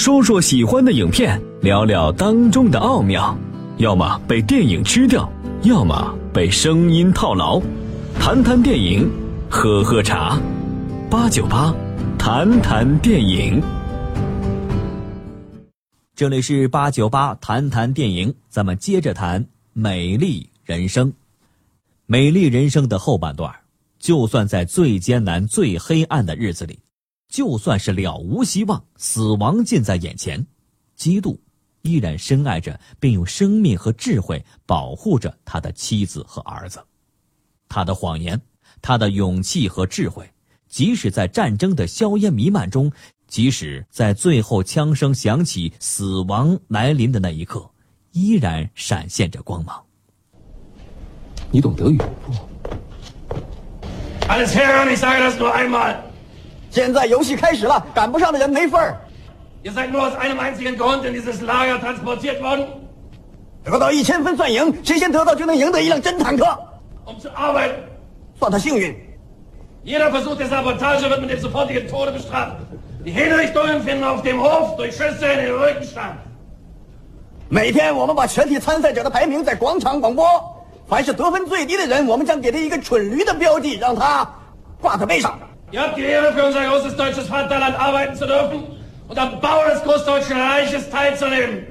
说说喜欢的影片，聊聊当中的奥妙。要么被电影吃掉，要么被声音套牢。谈谈电影，喝喝茶。八九八，谈谈电影。这里是八九八谈谈电影，咱们接着谈《美丽人生》。《美丽人生》的后半段，就算在最艰难、最黑暗的日子里，就算是了无希望，死亡近在眼前，基督依然深爱着，并用生命和智慧保护着他的妻子和儿子。他的谎言，他的勇气和智慧，即使在战争的硝烟弥漫中。即使在最后枪声响起、死亡来临的那一刻，依然闪现着光芒。你懂德语不？Alles her, ich sage das nur einmal。现在游戏开始了，赶不上的人没份儿。Ihr seid nur aus einem einzigen Grund in dieses Lager transportiert worden。得到一千分算赢，谁先得到就能赢得一辆真坦克。Um zu arbeiten。算他幸运。Jeder Versuch der Sabotage wird mit dem sofortigen Tode bestraft。Die Hinrichtungen finden auf dem Hof durch Schüsse in den Rücken statt。每天我们把全体参赛者的排名在广场广播，凡是得分最低的人，我们将给他一个蠢驴的标记，让他挂在背上。Ihr habt die Ehre, für unser großes deutsches Vaterland arbeiten zu dürfen und am Bau des Großdeutschen Reiches teilzunehmen。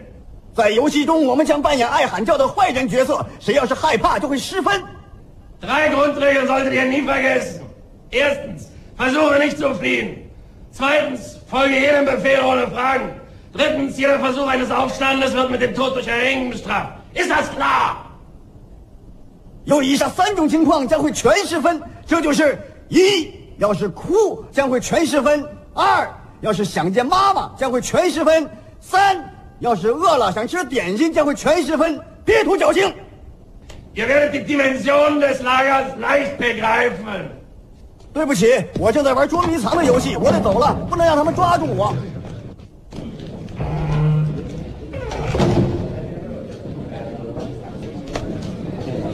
在游戏中，我们将扮演爱喊叫的坏人角色，谁要是害怕，就会失分。Drei Grundregeln solltet ihr nie vergessen. Erstens, versuche nicht zu fliehen. Zweitens, folge jedem Befehl ohne Fragen. Drittens, jeder Versuch eines Aufstandes wird mit dem Tod durch Erhängen bestraft. Ist das klar? 有以上三种情况将会全失分，这就是一， 要是哭将会全失分；二，要是想见妈妈将会全失分；三，要是饿了想吃点心将会全失分。别图侥幸。Ihr werdet die Dimension des Lagers leicht begreifen. 对不起，我正在玩捉迷藏的游戏，我得走了，不能让他们抓住我。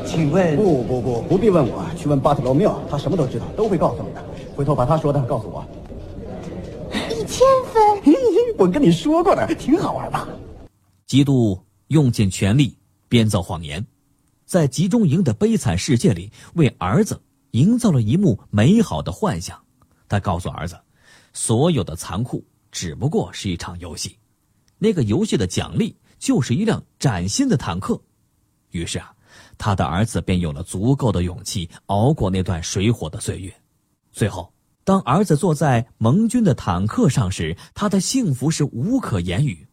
请问？不不不，不必问我，去问巴特罗缪，他什么都知道，都会告诉你的。回头把他说的告诉我。一千分，我跟你说过的，挺好玩吧？基督用尽全力编造谎言，在集中营的悲惨世界里为儿子。营造了一幕美好的幻想，他告诉儿子，所有的残酷只不过是一场游戏，那个游戏的奖励就是一辆崭新的坦克。于是啊，他的儿子便有了足够的勇气熬过那段水火的岁月。最后，当儿子坐在盟军的坦克上时，他的幸福是无可言语，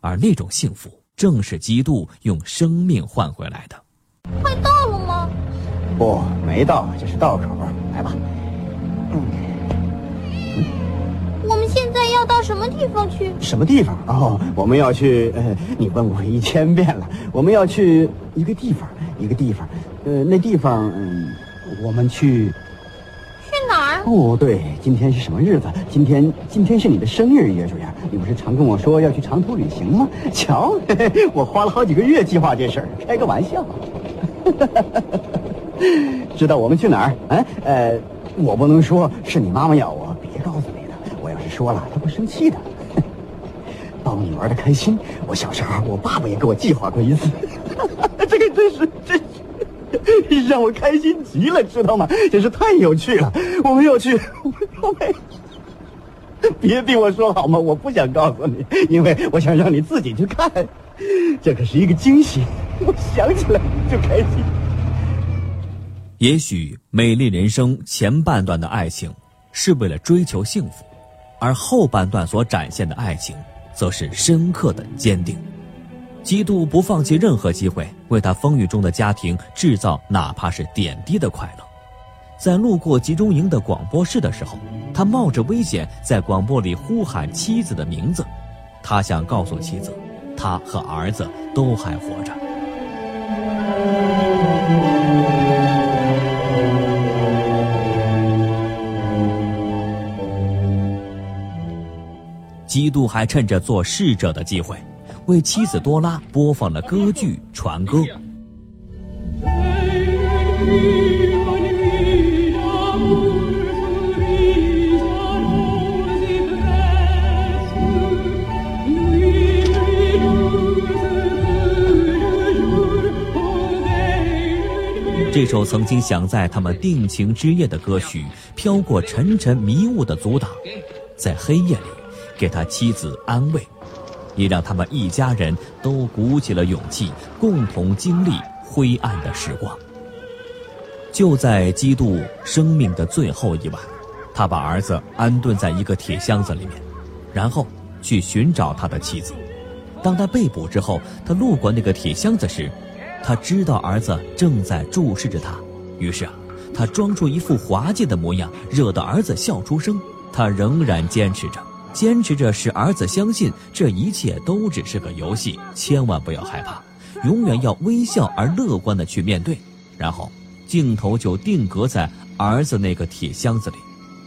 而那种幸福正是基督用生命换回来的。快到了吗？不，没到，这是道口。来吧。嗯。我们现在要到什么地方去？什么地方？哦，我们要去。呃，你问过一千遍了。我们要去一个地方，一个地方。呃，那地方，嗯，我们去。哦，对，今天是什么日子？今天，今天是你的生日，耶主任！你不是常跟我说要去长途旅行吗？瞧，嘿 嘿我花了好几个月计划这事儿，开个玩笑。知道我们去哪儿？哎，呃，我不能说，是你妈妈要我别告诉你的。我要是说了，她会生气的。包你玩的开心。我小时候，我爸爸也给我计划过一次。这个真是真 让我开心极了，知道吗？真是太有趣了。我们要去，我们别逼我说好吗？我不想告诉你，因为我想让你自己去看。这可是一个惊喜，我想起来就开心。也许《美丽人生》前半段的爱情是为了追求幸福，而后半段所展现的爱情，则是深刻的坚定。基督不放弃任何机会，为他风雨中的家庭制造哪怕是点滴的快乐。在路过集中营的广播室的时候，他冒着危险在广播里呼喊妻子的名字，他想告诉妻子，他和儿子都还活着。基督还趁着做侍者的机会，为妻子多拉播放了歌剧《船歌》，这首曾经想在他们定情之夜的歌曲，飘过沉沉迷雾的阻挡，在黑夜里给他妻子安慰。也让他们一家人都鼓起了勇气，共同经历灰暗的时光。就在基督生命的最后一晚，他把儿子安顿在一个铁箱子里面，然后去寻找他的妻子。当他被捕之后，他路过那个铁箱子时，他知道儿子正在注视着他，于是啊，他装出一副滑稽的模样，惹得儿子笑出声。他仍然坚持着，坚持着使儿子相信这一切都只是个游戏，千万不要害怕，永远要微笑而乐观的去面对。然后，镜头就定格在儿子那个铁箱子里，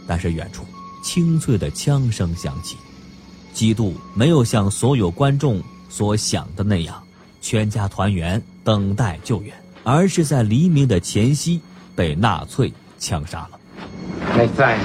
但是远处清脆的枪声响起。基督没有像所有观众所想的那样，全家团圆等待救援，而是在黎明的前夕被纳粹枪杀了。没在。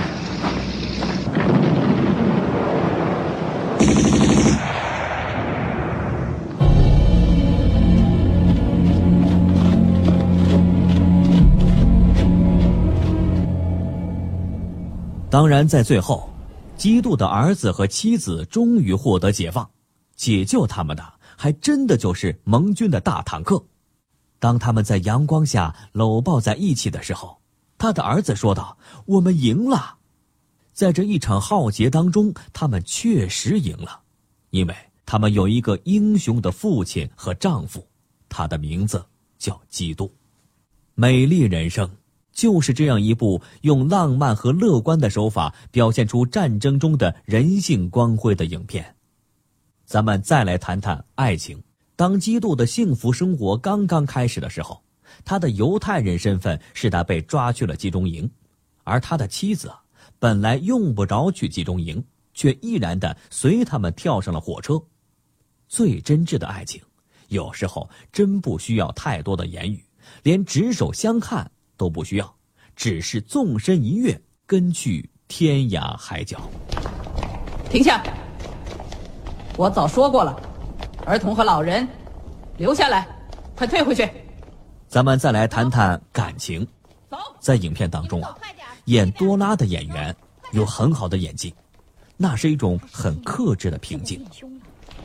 当然，在最后。基督的儿子和妻子终于获得解放，解救他们的还真的就是盟军的大坦克。当他们在阳光下搂抱在一起的时候，他的儿子说道：“我们赢了。”在这一场浩劫当中，他们确实赢了，因为他们有一个英雄的父亲和丈夫，他的名字叫基督。美丽人生。就是这样一部用浪漫和乐观的手法表现出战争中的人性光辉的影片。咱们再来谈谈爱情。当基督的幸福生活刚刚开始的时候，他的犹太人身份使他被抓去了集中营，而他的妻子本来用不着去集中营，却毅然的随他们跳上了火车。最真挚的爱情，有时候真不需要太多的言语，连执手相看。都不需要，只是纵身一跃，跟去天涯海角。停下！我早说过了，儿童和老人留下来，快退回去。咱们再来谈谈感情。走，在影片当中啊，演多拉的演员有很好的演技，那是一种很克制的平静。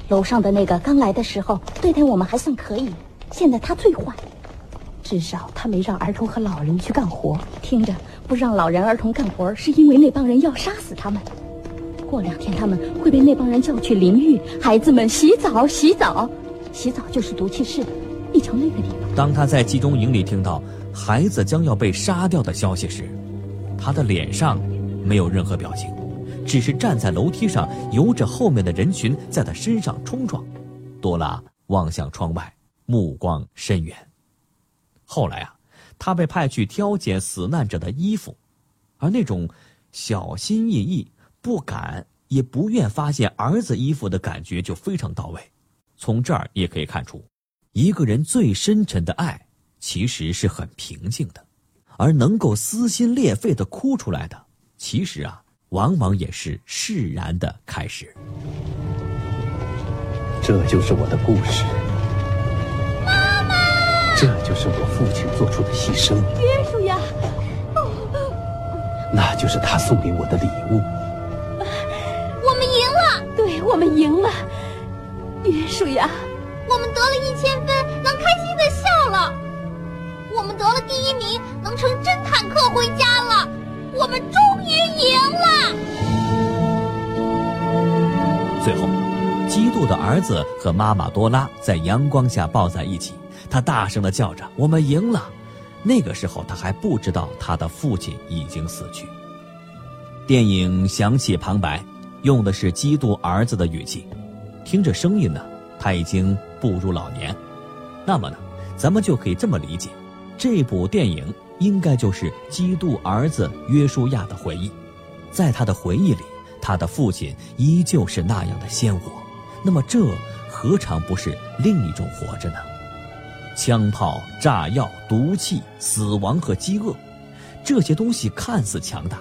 楼上的那个刚来的时候对待我们还算可以，现在他最坏。至少他没让儿童和老人去干活。听着，不让老人儿童干活，是因为那帮人要杀死他们。过两天他们会被那帮人叫去淋浴，孩子们洗澡，洗澡，洗澡就是毒气室。你瞧那个地方。当他在集中营里听到孩子将要被杀掉的消息时，他的脸上没有任何表情，只是站在楼梯上，由着后面的人群在他身上冲撞。多拉望向窗外，目光深远。后来啊，他被派去挑拣死难者的衣服，而那种小心翼翼、不敢也不愿发现儿子衣服的感觉就非常到位。从这儿也可以看出，一个人最深沉的爱其实是很平静的，而能够撕心裂肺的哭出来的，其实啊，往往也是释然的开始。这就是我的故事。这就是我父亲做出的牺牲。约书亚，那就是他送给我的礼物。我们赢了，对我们赢了。约书亚，我们得了一千分，能开心的笑了。我们得了第一名，能乘真坦克回家了。我们终于赢了。最后，基督的儿子和妈妈多拉在阳光下抱在一起。他大声的叫着：“我们赢了！”那个时候，他还不知道他的父亲已经死去。电影响起旁白，用的是基督儿子的语气，听着声音呢，他已经步入老年。那么呢，咱们就可以这么理解，这部电影应该就是基督儿子约书亚的回忆。在他的回忆里，他的父亲依旧是那样的鲜活。那么，这何尝不是另一种活着呢？枪炮、炸药、毒气、死亡和饥饿，这些东西看似强大，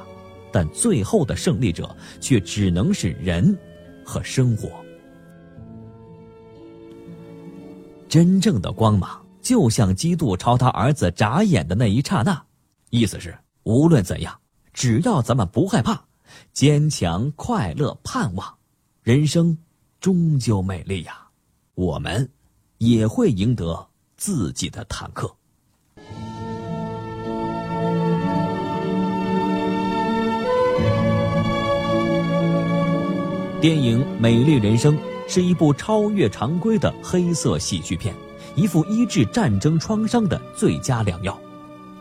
但最后的胜利者却只能是人和生活。真正的光芒就像基督朝他儿子眨眼的那一刹那，意思是无论怎样，只要咱们不害怕，坚强、快乐、盼望，人生终究美丽呀。我们也会赢得自己的坦克。电影《美丽人生》是一部超越常规的黑色喜剧片，一副医治战争创伤的最佳良药，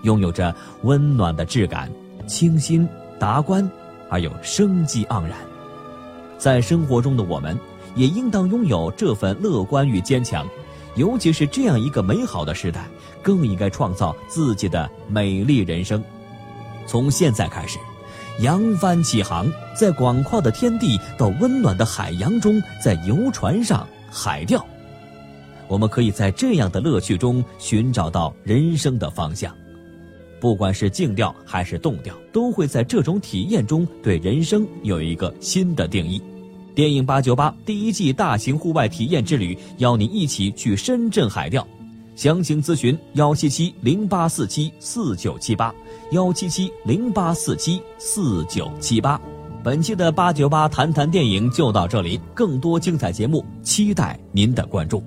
拥有着温暖的质感，清新达观，而又生机盎然。在生活中的我们，也应当拥有这份乐观与坚强，尤其是这样一个美好的时代，更应该创造自己的美丽人生。从现在开始。扬帆起航，在广阔的天地到温暖的海洋中，在游船上海钓，我们可以在这样的乐趣中寻找到人生的方向。不管是静钓还是动钓，都会在这种体验中对人生有一个新的定义。电影八九八第一季大型户外体验之旅，邀您一起去深圳海钓。详情咨询幺七七零八四七四九七八，幺七七零八四七四九七八。本期的八九八谈谈电影就到这里，更多精彩节目，期待您的关注。